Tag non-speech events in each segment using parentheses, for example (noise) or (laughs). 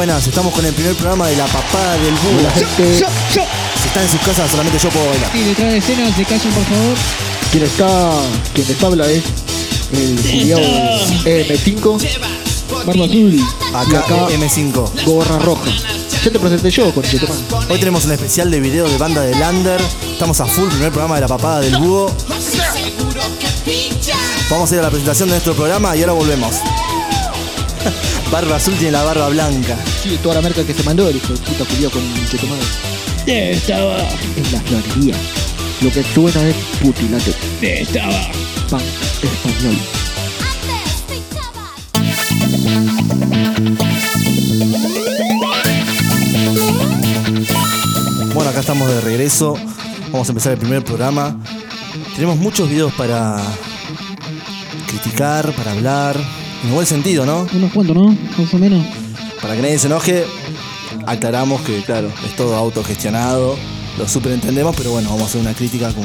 buenas. Estamos con el primer programa de La Papada del Búho. La gente, Si están en sus casas, solamente yo puedo bailar. Sí, detrás de escena, se callen por favor. quien está, quien les habla es el Julián M5, Barba azul. Acá, acá- M5. gorra roja. Ya te presenté yo con. Hoy tenemos un especial de video de banda de Lander. Estamos a full, primer programa de La Papada del Búho. Vamos a ir a la presentación de nuestro programa y ahora volvemos. Barba azul tiene la barba blanca. Sí, toda la marca que se mandó el hijo de puta Julián con que tomado. Estaba. En la florería. Lo que suena es putilate. Estaba. Pan español. Bueno, acá estamos de regreso. Vamos a empezar el primer programa. Tenemos muchos videos para criticar, para hablar. En buen sentido, ¿no? Unos cuantos, ¿no? Más o menos. Para que nadie se enoje, aclaramos que, claro, es todo autogestionado. Lo superentendemos, pero bueno, vamos a hacer una crítica con.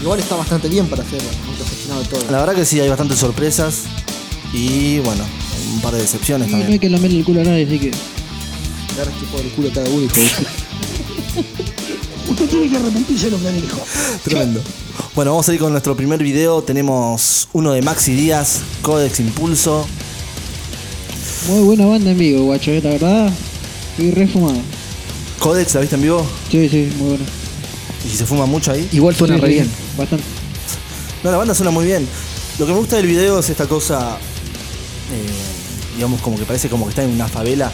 Igual está bastante bien para hacer autogestionado todo. La verdad que sí, hay bastantes sorpresas. Y bueno, un par de decepciones Y no hay también. que lamerle el culo a nadie, así que. Este por el culo a cada uno y tiene que arrepentirse de lo que dijo. Tremendo. Bueno, vamos a ir con nuestro primer video. Tenemos uno de Maxi Díaz, Codex Impulso. Muy buena banda en vivo, guacho, eh, la verdad. Estoy re fumado. Codex, ¿la viste en vivo? Sí, sí, muy bueno. Y si se fuma mucho ahí. Igual suena Sí, re bien. Bastante. No, la banda suena muy bien. Lo que me gusta del video es esta cosa, eh, digamos, como que parece como que está en una favela.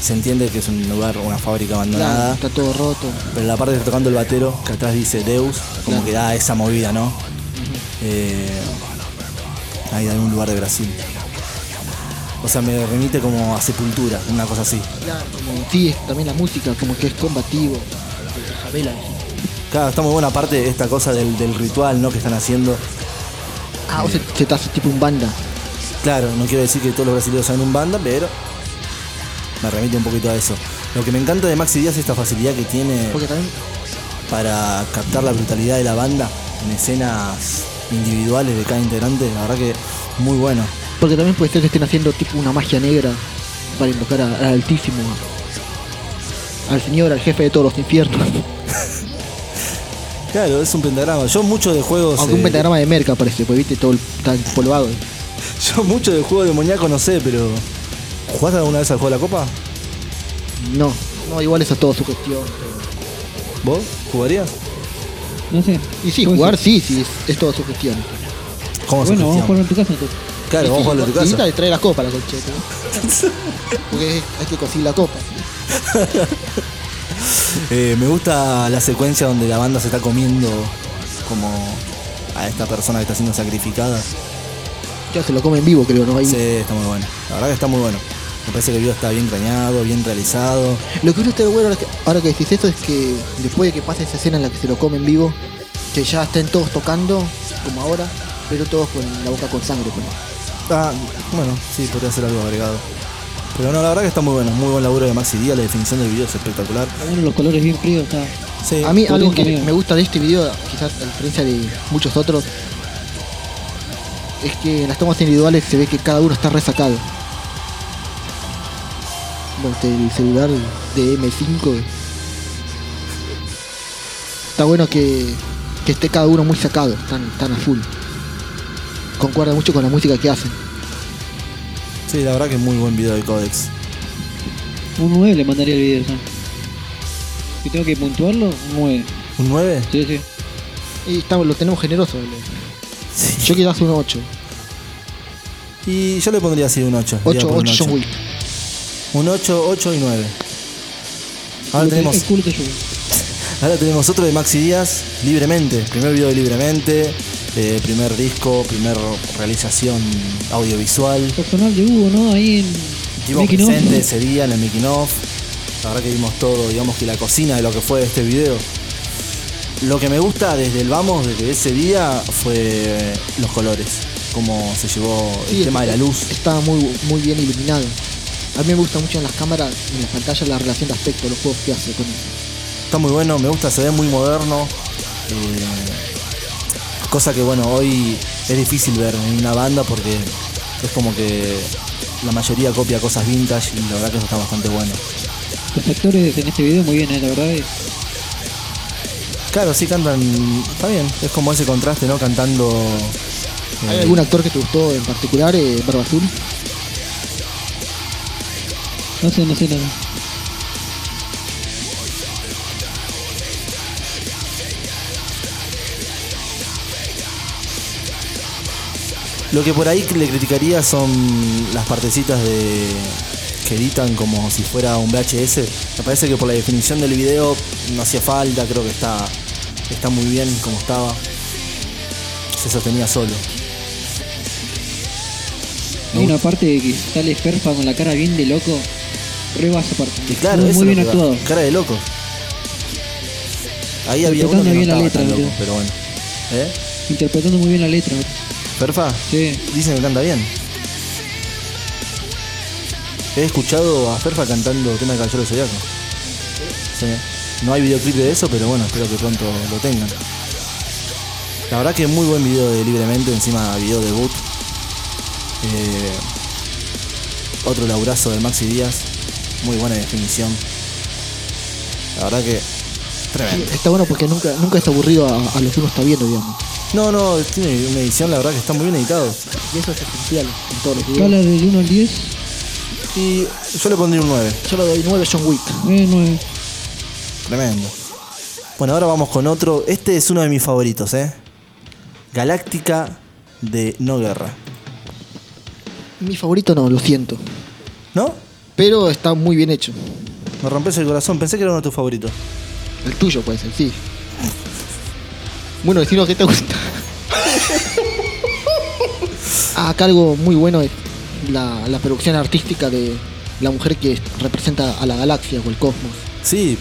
Se entiende que es un lugar, una fábrica Claro, abandonada. está todo roto. Pero la parte que está tocando el batero, que atrás dice Deus, como Claro. que da esa movida, ¿no? Eh, ahí hay un lugar de Brasil. O sea, me remite como a sepultura, una cosa así. Claro, como sí, también la música, como que es combativo. de. Claro, está muy buena parte esta cosa del, del ritual, ¿no? Que están haciendo. Ah, o se, se te hace tipo un banda. Claro, no quiero decir que todos los brasileños sean un banda, pero me remite un poquito a eso. Lo que me encanta de Maxi Díaz es esta facilidad que tiene para captar la brutalidad de la banda en escenas individuales de cada integrante. La verdad que muy bueno. porque también puede ser que estén haciendo tipo una magia negra para invocar al Altísimo. a- al Señor, al jefe de todos los infiernos. (laughs) Claro, es un pentagrama. Yo mucho de juegos. Aunque un eh, pentagrama de merca parece, pues viste todo el, está empolvado. (laughs) Yo mucho de juego demoníaco no sé, pero. ¿Jugaste alguna vez al juego de la copa? No, no, igual eso es todo su gestión. ¿Vos? ¿Jugarías? No sé. Y sí, jugar sí, sí, es, es todo su gestión. ¿Cómo se Bueno, vamos a gestiona? jugar en tu casa entonces. Claro, vamos a jugarlo en tu casa. te trae la copa la concheta. ¿no? (laughs) Porque hay que conseguir la copa. (laughs) Eh, me gusta la secuencia donde la banda se está comiendo como a esta persona que está siendo sacrificada. Ya se lo come en vivo, creo, ¿no? Ahí. Sí, está muy bueno. La verdad que está muy bueno. Me parece que el video está bien craneado, bien realizado. Lo que uno está bueno ahora que, ahora que decís esto es que después de que pase esa escena en la que se lo come en vivo, que ya estén todos tocando, como ahora, pero todos con la boca con sangre. pues. Ah, bueno, sí, podría ser algo agregado. Pero no, la verdad que está muy bueno. Muy buen laburo de Maxi Díaz, la definición del video es espectacular. Bueno, los colores bien fríos, está. Sí. A mí algo que me gusta de este video, quizás a diferencia de muchos otros, es que en las tomas individuales se ve que cada uno está resacado. Este, el celular de M5 está bueno que, que esté cada uno muy sacado, tan, tan a full. Concuerda mucho con la música que hacen. Sí, la verdad que es muy buen video de Codex. Un 9 le mandaría el video, ¿sabes? Si tengo que puntuarlo, un 9. ¿Un 9? Sí, sí. Y estamos, lo tenemos generoso. Sí. Yo quizás un 8. Y yo le pondría así un 8. 8, 8 John Wick. Un 8, 8 y 9. Ahora tenemos, te ahora tenemos otro de Maxi Díaz, Libremente. Primer video de Libremente, eh, primer disco, primer realización audiovisual. Personal de Hugo, ¿no? Ahí en. Estuvimos presentes ese día en el making of. La verdad que vimos todo, digamos que la cocina de lo que fue este video. Lo que me gusta desde el vamos, desde ese día, fue los colores. Cómo se llevó el tema de la luz. Estaba muy, muy bien iluminado. A mí me gusta mucho en las cámaras, en las pantallas, la relación de aspecto, los juegos que hace con eso. Está muy bueno, me gusta, se ve muy moderno. eh, cosa que bueno, hoy es difícil ver en una banda porque es como que la mayoría copia cosas vintage y la verdad que eso está bastante bueno. Los actores en este video muy bien, eh, la verdad. eh. Claro, sí cantan, está bien, es como ese contraste, ¿no? Cantando... ¿Hay algún actor que te gustó en particular, eh, Barba Azul? No sé, no sé nada. Lo que por ahí le criticaría son las partecitas de que editan como si fuera un VHS. Me parece que por la definición del video no hacía falta, creo que está, está muy bien como estaba. Se sostenía solo. Hay una parte que sale Ferfa con la cara bien de loco. Aparte. Y claro, muy, bien actuado. Cara de loco. Ahí había uno que no bien la letra, tan loco, pero bueno. ¿Eh? Interpretando muy bien la letra. ¿Perfa? Sí. Dicen que canta bien. He escuchado a Ferfa cantando tema de Caballero Zodiaco. Sí. No hay videoclip de eso, pero bueno, espero que pronto lo tengan. La verdad que muy buen video de Libremente, encima video debut. Eh, otro laburazo de Maxi Díaz. Muy buena definición. La verdad que tremendo. Está bueno porque nunca, nunca está aburrido a, a lo que uno está viendo, digamos. No, no, tiene una edición, la verdad que está muy bien editado. Y eso es esencial en todos los Escala videos. del 1 al 10. Y yo le pondría un 9. Yo le doy 9 John Wick. Eh, 9. Tremendo. Bueno, ahora vamos con otro. Este es uno de mis favoritos, ¿eh? Galáctica de No Guerra. Mi favorito no, lo siento. ¿No? Pero está muy bien hecho. Me rompes el corazón. Pensé que era uno de tus favoritos. El tuyo puede ser, sí. Bueno, decimos que te gusta. (laughs) Ah, Acá algo muy bueno es la, la producción artística de la mujer que representa a la galaxia o el cosmos. Sí,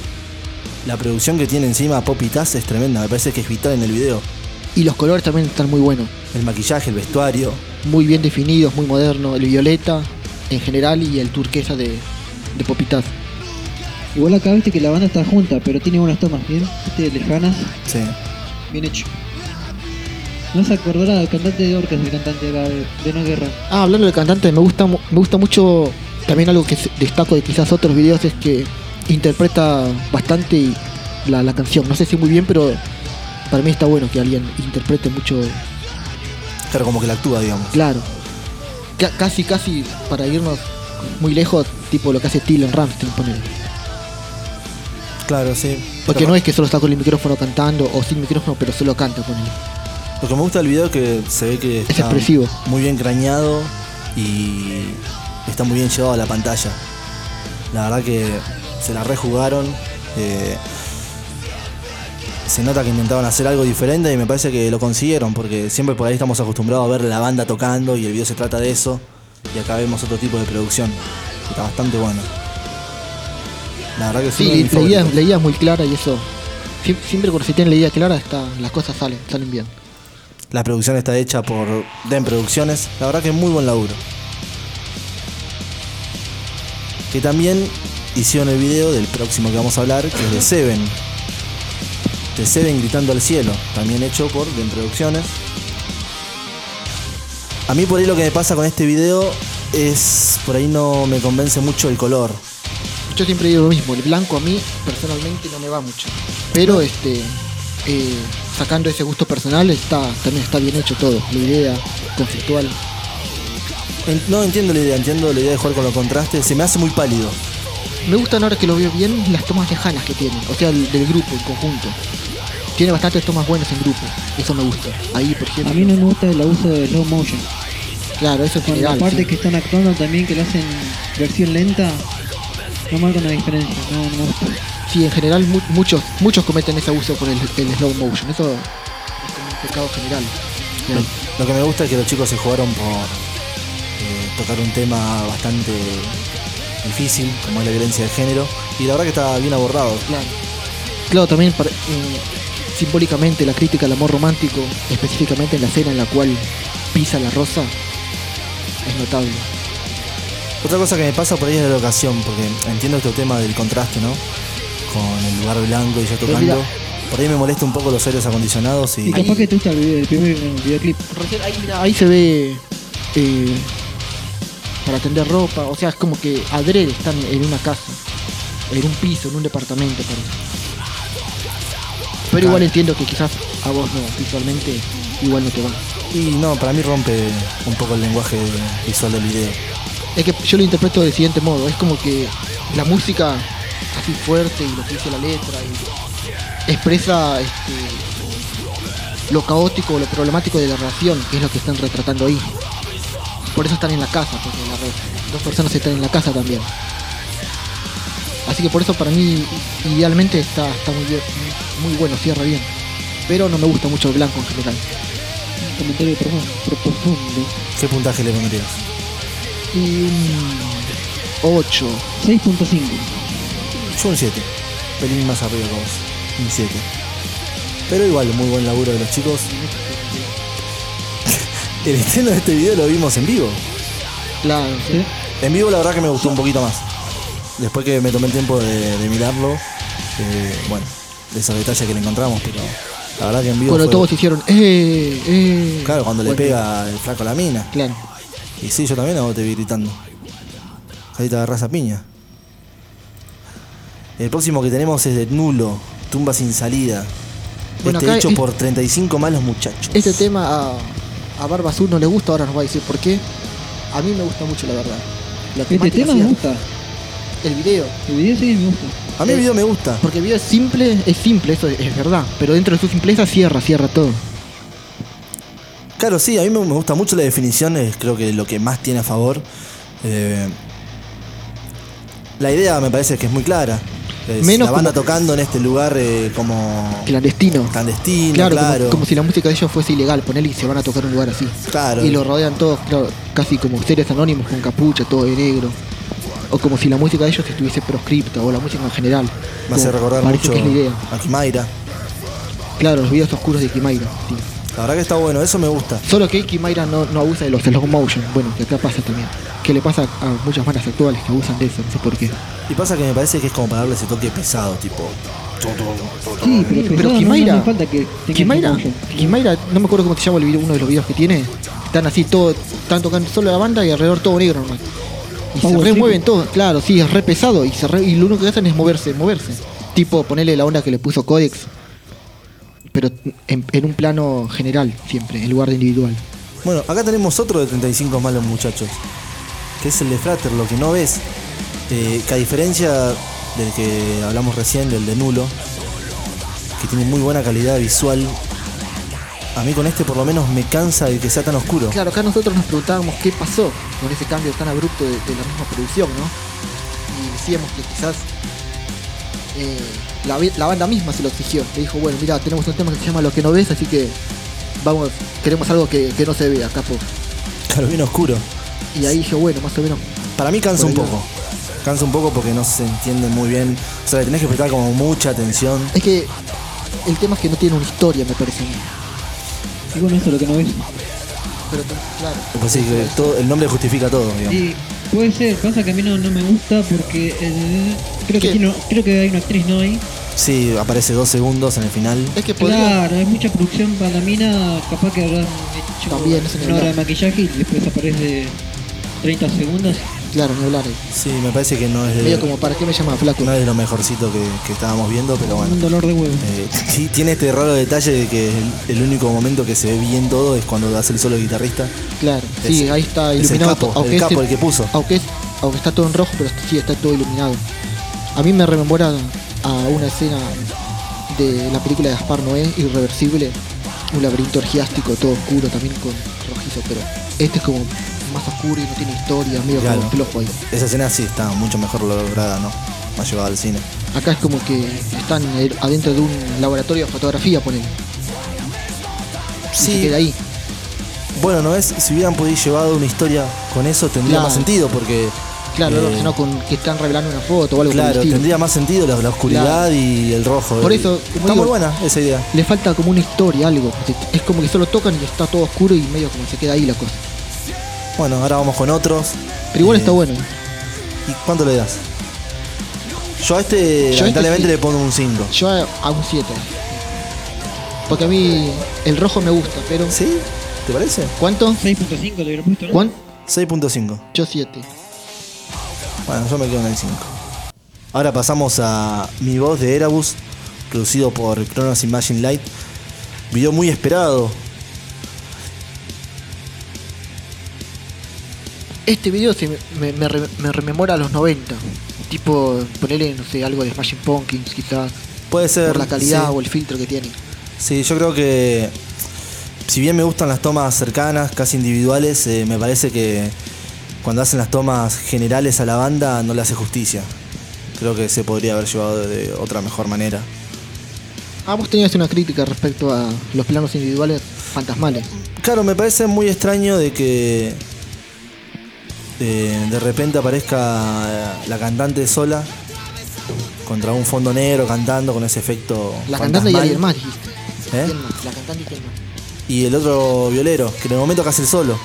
la producción que tiene encima Poppy Taz es tremenda. Me parece que es vital en el video. Y los colores también están muy buenos. El maquillaje, el vestuario. Muy bien definidos, muy moderno. El violeta en general y el turquesa de, de Popitaz. Igual acá viste que la banda está junta, pero tiene buenas tomas, ¿bien? Viste, lejanas, Sí. bien hecho. No se acordará del cantante de Orcas, el cantante de, de No Guerra. Ah, hablando del cantante, me gusta, me gusta mucho también algo que destaco de quizás otros videos es que interpreta bastante la, la canción. No sé si muy bien, pero para mí está bueno que alguien interprete mucho, Claro, como que la actúa, digamos. claro. Ca- casi, casi para irnos muy lejos, tipo lo que hace Dylan Ramstein, poner. Claro, sí. Porque Pero no es que solo está con el micrófono cantando o sin micrófono, pero solo canta con él. Lo que me gusta del video es que se ve que Es está expresivo. muy bien crañado y está muy bien llevado a la pantalla. La verdad que se la rejugaron. eh, se nota que intentaban hacer algo diferente y me parece que lo consiguieron porque siempre por ahí estamos acostumbrados a ver la banda tocando y el video se trata de eso y acá vemos otro tipo de producción. que Está bastante bueno. La verdad que Sí, mis la idea, es muy clara y eso. siem- Siempre cuando se tiene la idea clara, está, las cosas salen, salen bien. La producción está hecha por Den Producciones. La verdad que es muy buen laburo. Que también hicieron el video del próximo que vamos a hablar, que es de Seven. De Seven gritando al cielo. También hecho por Den Producciones. A mí por ahí lo que me pasa con este video es. Por ahí no me convence mucho el color. Yo siempre digo lo mismo, el blanco a mí personalmente no me va mucho. Pero este eh, sacando ese gusto personal está también está bien hecho todo, la idea conceptual. En- No entiendo la idea, entiendo la idea de jugar con los contrastes. Se me hace muy pálido. Me gustan ahora que lo veo bien las tomas lejanas que tiene, o sea, el- del grupo en conjunto. Tiene bastantes tomas buenas en grupo, eso me gusta. Ahí, por ejemplo. A mí no me gusta el abuso de slow motion. Claro, eso Con general. la parte sí. que están actuando también, que lo hacen versión lenta, no marca una diferencia. No, no me gusta. Sí, en general mu- muchos muchos cometen ese abuso con el, el slow motion. Eso es como un pecado general. Lo, lo que me gusta es que los chicos se jugaron por eh, tocar un tema bastante difícil, como es la violencia de género, y la verdad que está bien abordado. Claro. Claro, también para- eh, simbólicamente la crítica al amor romántico, específicamente en la escena en la cual pisa la rosa, es notable. Otra cosa que me pasa por ahí es la locación, porque entiendo este tema del contraste, ¿no? Con el lugar blanco y Pero tocando. Por ahí me molesta un poco los aires acondicionados y... Y capaz que te gusta el, video, el primer videoclip. Recién ahí, mira, ahí se ve eh, para tender ropa. O sea, es como que adrede están en una casa, en un piso, en un departamento. parece. Pero igual entiendo que quizás a vos no, visualmente, igual no te va. Y no, para mí rompe un poco el lenguaje visual del video. Es que yo lo interpreto del siguiente modo, es como que la música así fuerte y lo que dice la letra y expresa este, lo caótico, lo problemático de la relación, que es lo que están retratando ahí. Por eso están en la casa, porque la re- dos personas están en la casa también. Así que por eso para mí idealmente está, está muy bien, muy bueno, cierra bien. Pero no me gusta mucho el blanco en general. Un comentario profundo. ¿Qué puntaje le pondrías? Y un 8. 6.5. Yo un 7. Pelín más arriba que vos. Un 7. Pero igual, muy buen laburo de los chicos. (laughs) El estreno de este video lo vimos en vivo. Claro, ¿Sí? En vivo la verdad que me gustó un poquito más. Después que me tomé el tiempo de, de mirarlo, eh, bueno, de esos detalles que le encontramos, pero la verdad que en vivo Bueno, fue- todos hicieron, eh, eh. Claro, cuando le pega el flaco a la mina. Claro. Y sí, yo también te vi gritando. Ahí te agarras a piña. El próximo que tenemos es de Nulo, Tumba sin salida. Bueno, este hecho es- por 35 malos muchachos. Este tema a, a Barba Azul no le gusta, ahora nos va a decir por qué. A mí me gusta mucho, la verdad. La Este tema me gusta. El video. El video sí me gusta. A mí el video me gusta. Porque el video es simple, es simple, eso es, es verdad. Pero dentro de su simpleza cierra, cierra todo. Claro, sí, a mí me gusta mucho la definición, es creo que lo que más tiene a favor. Eh, la idea me parece que es muy clara. Es Menos la banda como- tocando en este lugar eh, como Clandestino. clandestino, Claro, claro. Como, como si la música de ellos fuese ilegal, ponele y se van a tocar en un lugar así. Claro. Y lo rodean todos, claro, casi como seres anónimos con capucha, todo de negro. O como si la música de ellos estuviese proscripta, o la música en general. Me hace recordar mucho que es la idea. a Kimaira. Claro, los videos oscuros de Kimaira. sí. La verdad que está bueno, eso me gusta. Solo que Kimaira no, no abusa de los slow motion, bueno, que acá pasa también. Que le pasa a muchas bandas actuales que abusan de eso, no sé por qué. Y pasa que me parece que es como para darle ese toque pesado, tipo. Sí, pero, Pero no- Kimaira- no, hace falta que tenga Kimaira. Kimaira, no me acuerdo cómo se llama el video, uno de los videos que tiene. Están así todo, están tocando solo la banda y alrededor todo negro nomás. Y se remueven todos, claro, sí, es re pesado y, se re- y lo único que hacen es moverse, moverse. Tipo ponerle la onda que le puso Codex, pero en, en un plano general siempre, en lugar de individual. Bueno, acá tenemos otro de 35 malos muchachos. Que es el de Frater, lo que no ves. eh, que a diferencia del que hablamos recién, del de Nulo, que tiene muy buena calidad visual. A mí con este por lo menos me cansa de que sea tan oscuro. Claro, acá nosotros nos preguntábamos qué pasó con ese cambio tan abrupto de, de la misma producción, ¿no? Y decíamos que quizás eh, la, banda misma se lo exigió. Le dijo, bueno, mira, tenemos un tema que se llama Lo que no ves, así que vamos, queremos algo que, que no se vea, capo. Claro, bien oscuro. Y ahí dije, bueno, más o menos. Para mí cansa un poco. Cansa un poco porque no se entiende muy bien. O sea, le tenés que prestar como mucha atención. Es que el tema es que no tiene una historia, me parece. Y bueno, eso es lo que no ves. Pero claro. Pues sí, que todo, el nombre justifica todo, digamos. Y puede ser, pasa que a mí no, no me gusta porque el- creo, que ¿Qué? tiene- creo que hay una actriz no ahí. Sí, aparece dos segundos en el final. Es que podría. Claro, hay mucha producción para la mina, capaz que habrán hecho También, una hora de maquillaje y después aparece 30 segundos. Claro, ni hablar. Sí, me parece que no es de, Medio como, ¿para qué me llama flaco? no es de lo mejorcito que, que estábamos viendo, pero Un bueno. dolor de huevo. Eh, sí, tiene este raro detalle de que el, el único momento que se ve bien todo es cuando hace el solo de guitarrista. Claro, sí, ahí está es el iluminado. capo, to- el capo, el que puso. Aunque, es- aunque está todo en rojo, pero sí está todo iluminado. A mí me rememora a una escena de la película de Gaspar Noé, Irreversible, un laberinto orgiástico, todo oscuro, también con rojizo, pero este es como más oscuro y no tiene historia, medio Claro. como flojo ahí. Esa escena sí está mucho mejor lograda, ¿no? Más llevada al cine. Acá es como que están adentro de un laboratorio de fotografía, ponen. Y se queda ahí. Bueno, no es, si hubieran podido llevado una historia con eso tendría Claro. más sentido porque Claro, Eh, relacionado con que están revelando una foto o algo por el claro, estilo. tendría más sentido la, la oscuridad y el rojo. Por Y- eso, como está digo- muy buena esa idea. le falta como una historia, algo. Es como que solo tocan y está todo oscuro y medio como se queda ahí la cosa. Bueno, ahora vamos con otros. Pero igual Eh, está bueno. ¿Y cuánto le das? Yo a este, Yo este lamentablemente, sí. le pongo un 5. Yo a, a un 7. Porque a mí el rojo me gusta, pero. ¿Sí? ¿Te parece? ¿Cuánto? 6.5 le hubiera puesto, ¿no? ¿Cuán- 6.5. Yo 7. Bueno, yo me quedo en el 5. Ahora pasamos a Mi Voz de Erebus, producido por Kronos Imagine Light. Video muy esperado. Este video se me, me- me re- me rememora a los 90. Tipo, ponerle, no sé, algo de Smashing Pumpkins quizás. Puede ser. Por la calidad sí. o el filtro que tiene. Sí, yo creo que si bien me gustan las tomas cercanas, casi individuales, eh, me parece que cuando hacen las tomas generales a la banda no le hace justicia. Creo que se podría haber llevado de otra mejor manera. Ah, vos tenías una crítica respecto a los planos individuales fantasmales. Claro, me parece muy extraño de que eh, de repente aparezca la cantante sola contra un fondo negro cantando con ese efecto. La cantante y alguien más, dijiste. ¿Eh? La cantante y quién más. y el otro violero, que en el momento que hace el solo.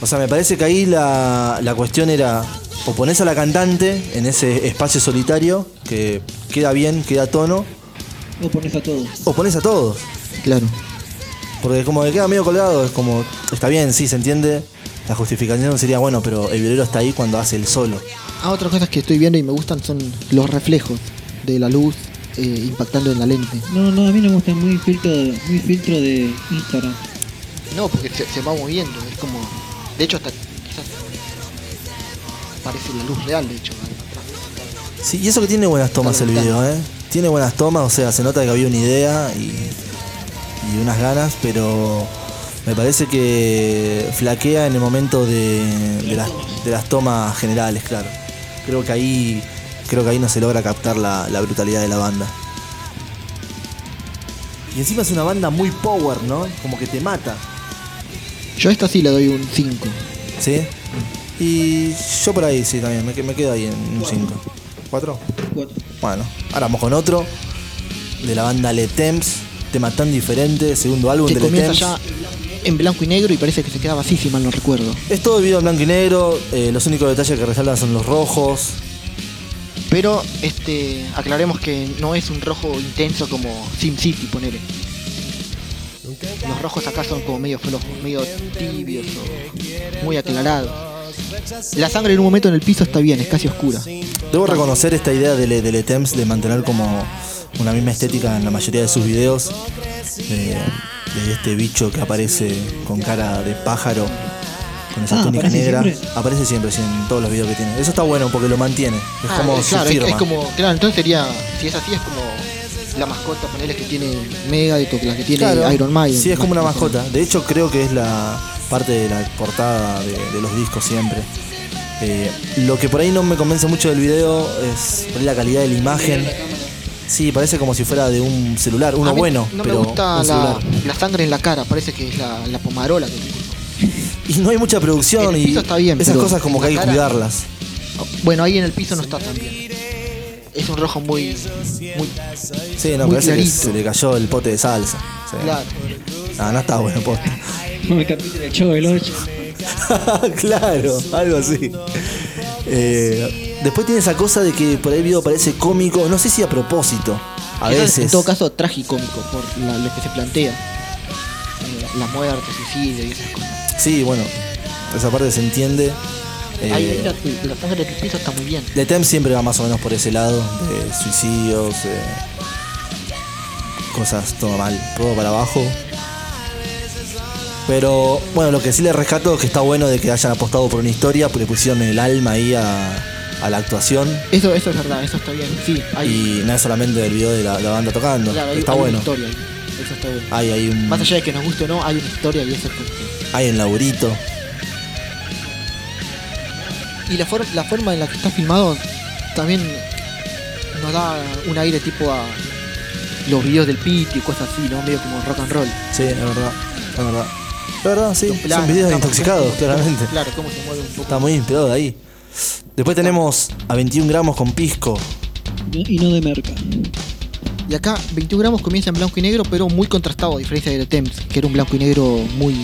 O sea, me parece que ahí la, la cuestión era o pones a la cantante en ese espacio solitario, que queda bien, queda a tono, O pones a todos. o pones a todos. Claro. Porque como que queda medio colgado, es como, está bien, sí, se entiende. La justificación sería, bueno, pero el violero está ahí cuando hace el solo. Ah, otras cosas que estoy viendo y me gustan son los reflejos de la luz eh, impactando en la lente. No, no, a mí no me gusta muy filtro, muy filtro de Instagram. No, porque se, se va moviendo, es como... De hecho, hasta quizás parece la luz real, de hecho. Sí, y eso que tiene buenas tomas el video, ¿eh? Tiene buenas tomas, o sea, se nota que había una idea y, y unas ganas, pero me parece que flaquea en el momento de, de las, de las tomas generales, claro. Creo que ahí creo que ahí no se logra captar la, la brutalidad de la banda. Y encima es una banda muy power, ¿no? Como que te mata. Yo a esta sí le doy un 5. ¿Sí? Y yo por ahí sí también, me, me quedo ahí en un 5. ¿Cuatro? Cuatro. Bueno, ahora vamos con otro de la banda Le Temps, tema tan diferente, segundo álbum Que de Le comienza Temps. ya en blanco y negro y parece que se quedaba así, si mal no recuerdo. Es todo video en blanco y negro, eh, los únicos detalles que resaltan son los rojos. Pero este aclaremos que no es un rojo intenso como Sim City, ponele. Los rojos acá son como medio flojos, medio tibios o muy aclarados. La sangre en un momento en el piso está bien, es casi oscura. Debo reconocer esta idea de Le, de de mantener como una misma estética en la mayoría de sus videos. De, de este bicho que aparece con cara de pájaro, con esa Ah, túnica ¿aparece negra. siempre? Aparece siempre, sí, en todos los videos que tiene. Eso está bueno porque lo mantiene. Es Ah, como su es, firma. es como, claro, entonces sería, si es así es como la mascota, ponele que tiene Megadeth o que la que tiene Claro, Iron Maiden. Sí, es como una mascota. De hecho, creo que es la parte de la portada de, de los discos siempre. Eh, lo que por ahí no me convence mucho del video es la calidad de la imagen. Sí, parece como si fuera de un celular, uno A mí bueno, No pero me gusta un la, celular. la sangre en la cara, parece que es la, la pomarola. que- Y no hay mucha producción En el y piso está bien, esas pero cosas como en que hay la que cara- cuidarlas. Bueno, ahí en el piso no está tan bien. Es un rojo muy. muy Sí, no, Muy parece que clarito. se le cayó el pote de salsa. Sí. claro. Ah, no está bueno, posta. (laughs) El capítulo del Chavo del (laughs) 8. claro, algo así. Eh, después tiene esa cosa de que por ahí el video parece cómico, no sé si a propósito. A veces. En todo caso, tragicómico por la- lo que se plantea. Eh, La muerte, suicidio y esas cosas. Sí, bueno, esa parte se entiende. Eh, Ahí, ahí la, la sangre del piso está muy bien. The Tem siempre va más o menos por ese lado, de suicidios, eh, cosas todo mal, todo para abajo. Pero bueno, lo que sí le rescato es que está bueno de que hayan apostado por una historia, porque pusieron el alma ahí a, a la actuación. Eso, eso es verdad, eso está bien. Sí, hay, Y no es solamente el video de la, la banda tocando, claro, hay- está hay bueno. una historia ahí. Eso está bueno. Hay, hay un, Más allá de que nos guste o no, hay una historia y eso es porque- hay un laburito. Y la, for- la forma en la que está filmado también nos da un aire tipo a los videos del Piti y cosas así, ¿no? Medio como rock and roll. Sí, es verdad, es verdad. Es verdad, sí, Son videos intoxicados, claramente. Claro, cómo se mueve un poco. Está muy inspirado de ahí. Después tenemos a 21 gramos con pisco. Y no de merca. Y acá 21 gramos comienza en blanco y negro, pero muy contrastado, a diferencia de The Thames, que era un blanco y negro muy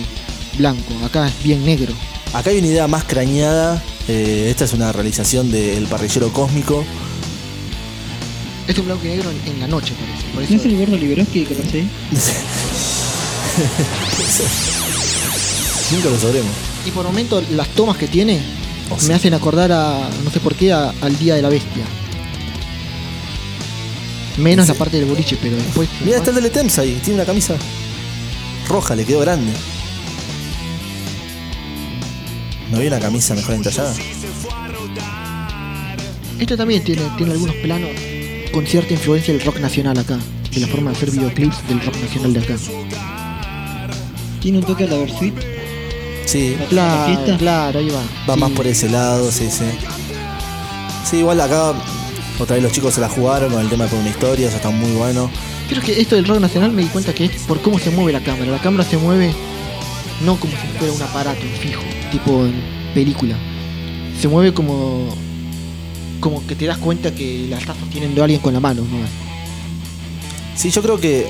blanco. Acá es bien negro. Acá hay una idea más crañada. eh, esta es una realización del parrillero cósmico. Es un blanco y negro en, en la noche, parece. Por ¿No es eso, el gordo Liberoski que ahí? (laughs) Nunca lo sabremos. Y por momento las tomas que tiene Oh, me sí. hacen acordar a, no sé por qué, a- al Día de la Bestia. Menos Sí. la parte del boliche, pero después... Mira, está el de Letems ahí, tiene una camisa roja, le quedó grande. ¿No había una camisa mejor entallada? Este también tiene, tiene algunos planos con cierta influencia del rock nacional acá. De la forma de hacer videoclips del rock nacional de acá. Tiene un toque a la Versuit. Sí, ¿La Claro, fiesta? claro, ahí va. va Sí. más por ese lado, sí, sí. Sí, igual acá otra vez los chicos se la jugaron con el tema de una historia, eso está muy bueno. Creo que esto del rock nacional me di cuenta que es por cómo se mueve la cámara. La cámara se mueve no como si fuera un aparato fijo, tipo en película. Se mueve como como que te das cuenta que la estás sosteniendo a alguien con la mano, ¿no? Sí, yo creo que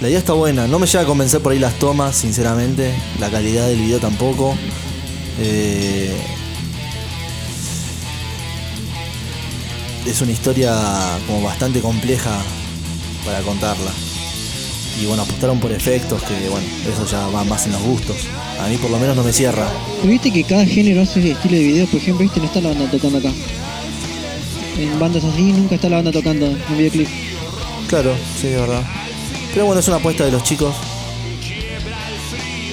la idea está buena. No me llega a convencer por ahí las tomas, sinceramente. La calidad del video tampoco. Eh, es una historia como bastante compleja para contarla. Y bueno, apostaron por efectos que, bueno, eso ya va más en los gustos. A mí por lo menos no me cierra. Viste que cada género hace estilo de video, por ejemplo, viste, no está la banda tocando acá. En bandas así nunca está la banda tocando en videoclip. Claro, sí, es verdad. Pero bueno, es una apuesta de los chicos.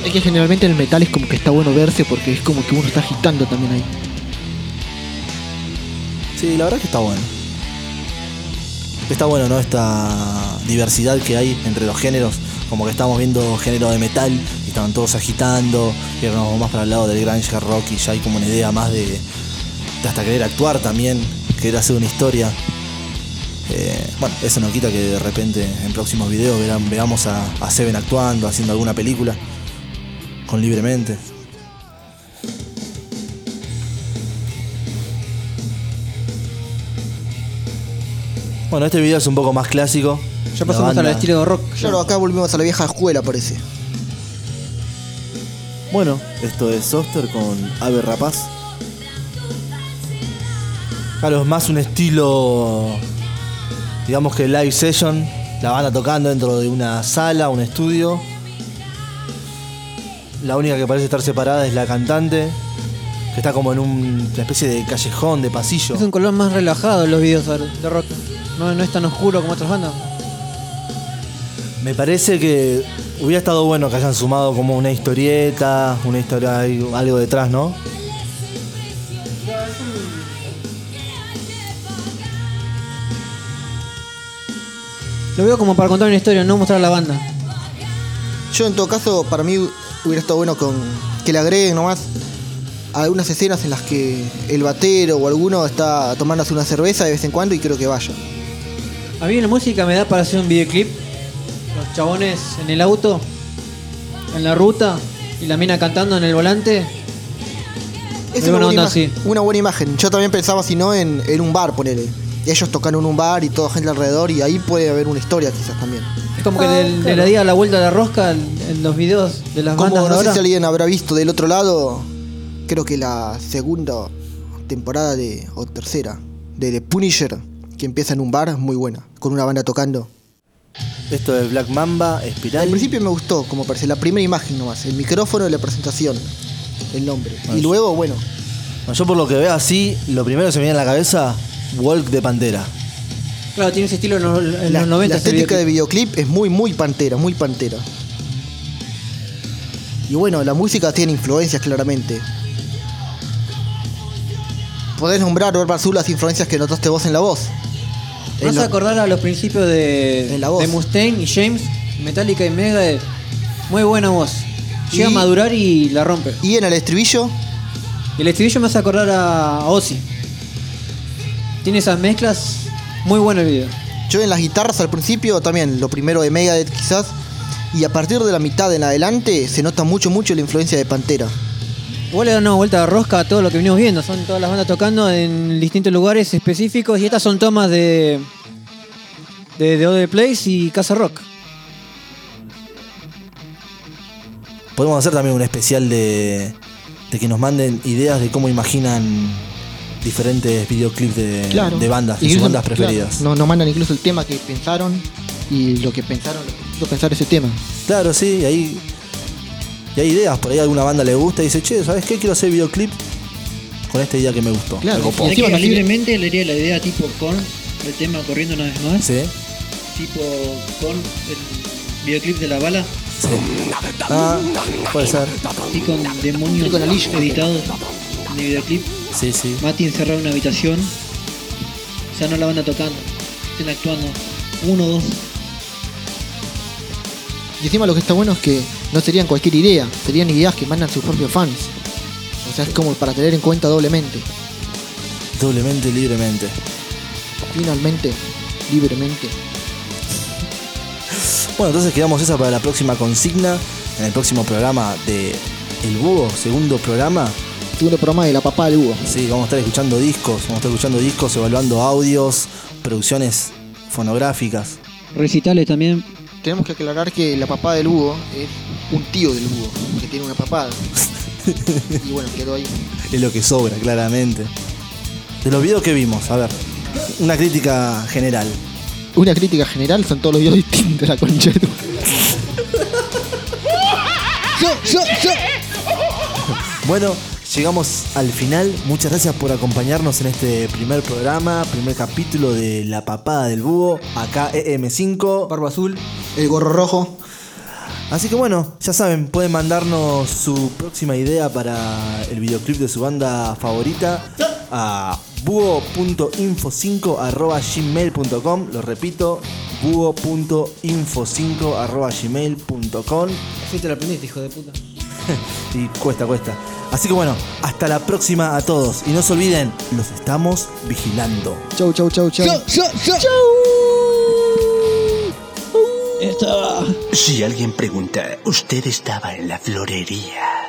Es que generalmente en el metal es como que está bueno verse porque es como que uno está agitando también ahí. Sí, la verdad que está bueno. Está bueno, ¿no? Esta diversidad que hay entre los géneros. Como que estamos viendo género de metal y estaban todos agitando. Y ahora nos vamos más para el lado del grunge rock y ya hay como una idea más de, de hasta querer actuar también, querer hacer una historia. Eh, bueno, eso no quita que de repente en próximos videos verán- veamos a, a Seven actuando, haciendo alguna película. Con libremente. Bueno, este video es un poco más clásico. Ya pasamos al estilo de rock. Claro, acá volvimos a la vieja escuela, parece. Bueno, esto es Soster con Ave Rapaz. Claro, es más un estilo, digamos que live session. La banda tocando dentro de una sala, un estudio. La única que parece estar separada es la cantante, que está como en un- una especie de callejón, de pasillo. Es un color más relajado en los videos de rock. No, no es tan oscuro como otras bandas. Me parece que hubiera estado bueno que hayan sumado como una historieta, una historia, algo detrás, ¿no? Lo veo como para contar una historia, no mostrar la banda. Yo en todo caso, para mí hubiera estado bueno con que le agreguen nomás algunas escenas en las que el batero o alguno está tomándose una cerveza de vez en cuando y creo que vaya. A mí la música me da para hacer un videoclip. Los chabones en el auto, en la ruta, y la mina cantando en el volante. Es una buena buena, onda, imagen, sí. una buena imagen. Yo también pensaba, si no, en, en un bar, ponele. Ellos tocan en un bar y toda gente alrededor y ahí puede haber una historia quizás también. Es como que Ah, del- de, claro. la día la vuelta de la rosca en, en los videos de las Como bandas de no sé si alguien habrá visto del otro lado, creo que la segunda temporada de, o tercera, de The Punisher, que empieza en un bar, es muy buena, con una banda tocando. Esto es Black Mamba, Espiral. Al principio me gustó, como parece, la primera imagen nomás, el micrófono y la presentación, el nombre. Ah, y luego, bueno, Bueno, Yo por lo que veo así, lo primero que se me viene a la cabeza, Walk de Pantera. Claro, tiene ese estilo en los, en la, los 90. la estética de videoclip. es muy, muy pantera, muy pantera. Y bueno, la música tiene influencias claramente. Podés nombrar, Barba Azul, las influencias que notaste vos en la voz. Hace lo- acordar a los principios de, En la voz. de Mustaine y James, Metallica y Mega. Muy buena voz. Llega Y- a madurar y la rompe. Y en el estribillo, el estribillo me hace acordar a a Ozzy. Tiene esas mezclas. Muy bueno el video. yo en las guitarras al principio también, lo primero de Megadeth quizás. Y a partir de la mitad en adelante se nota mucho, mucho la influencia de Pantera. Igual le dan una vuelta de rosca a todo lo que venimos viendo. Son todas las bandas tocando en distintos lugares específicos. Y estas son tomas de. de The Other Place y Casa Rock. Podemos hacer también un especial de, de que nos manden ideas de cómo imaginan diferentes videoclips de, Claro. de bandas, de sus bandas claro, preferidas. no, nos mandan incluso el tema que pensaron y lo que pensaron, lo que pensar ese tema. Claro, sí, ahí Y hay ideas, por ahí a alguna banda le gusta y dice, che, ¿sabes qué? Quiero hacer videoclip con esta idea que me gustó. Claro, Me y encima libremente le haría la idea tipo con el tema corriendo una vez más. Sí, Tipo con el videoclip de la bala. sí. Ah, puede ser. Así con demonios Con Alicia. editados en el videoclip. Sí, sí. Mati encerrado en una habitación. O sea, no la banda tocando. Estén actuando. Uno o dos. Y encima lo que está bueno es que no serían cualquier idea, serían ideas que mandan sus propios fans. O sea, es como para tener en cuenta doblemente. Doblemente, libremente. Finalmente, libremente. Bueno, entonces quedamos esa para la próxima consigna. En el próximo programa de El Búho, segundo programa. Segundo programa de La Papá del Hugo. Sí, vamos a estar escuchando discos, vamos a estar escuchando discos, evaluando audios, producciones fonográficas. Recitales también. Tenemos que aclarar que la papá del Hugo es un tío del Hugo, que tiene una papada. (laughs) y bueno, quedó ahí. Es lo que sobra, claramente. De los videos que vimos, a ver, una crítica general. Una crítica general son todos los videos distintos la concha de tu- Bueno, llegamos al final. Muchas gracias por acompañarnos en este primer programa, primer capítulo de La Papada del Búho, acá EM5. Barba azul. El gorro rojo. Así que bueno, ya saben, pueden mandarnos su próxima idea para el videoclip de su banda favorita a búho.info5.gmail.com Lo repito, búho.info5.gmail.com Así te la aprendiste, hijo de puta. (laughs) Y cuesta, cuesta. Así que bueno, hasta la próxima a todos. Y no se olviden, los estamos vigilando. Chau, chau, chau, chau. Estaba. Si alguien pregunta, usted estaba en la florería.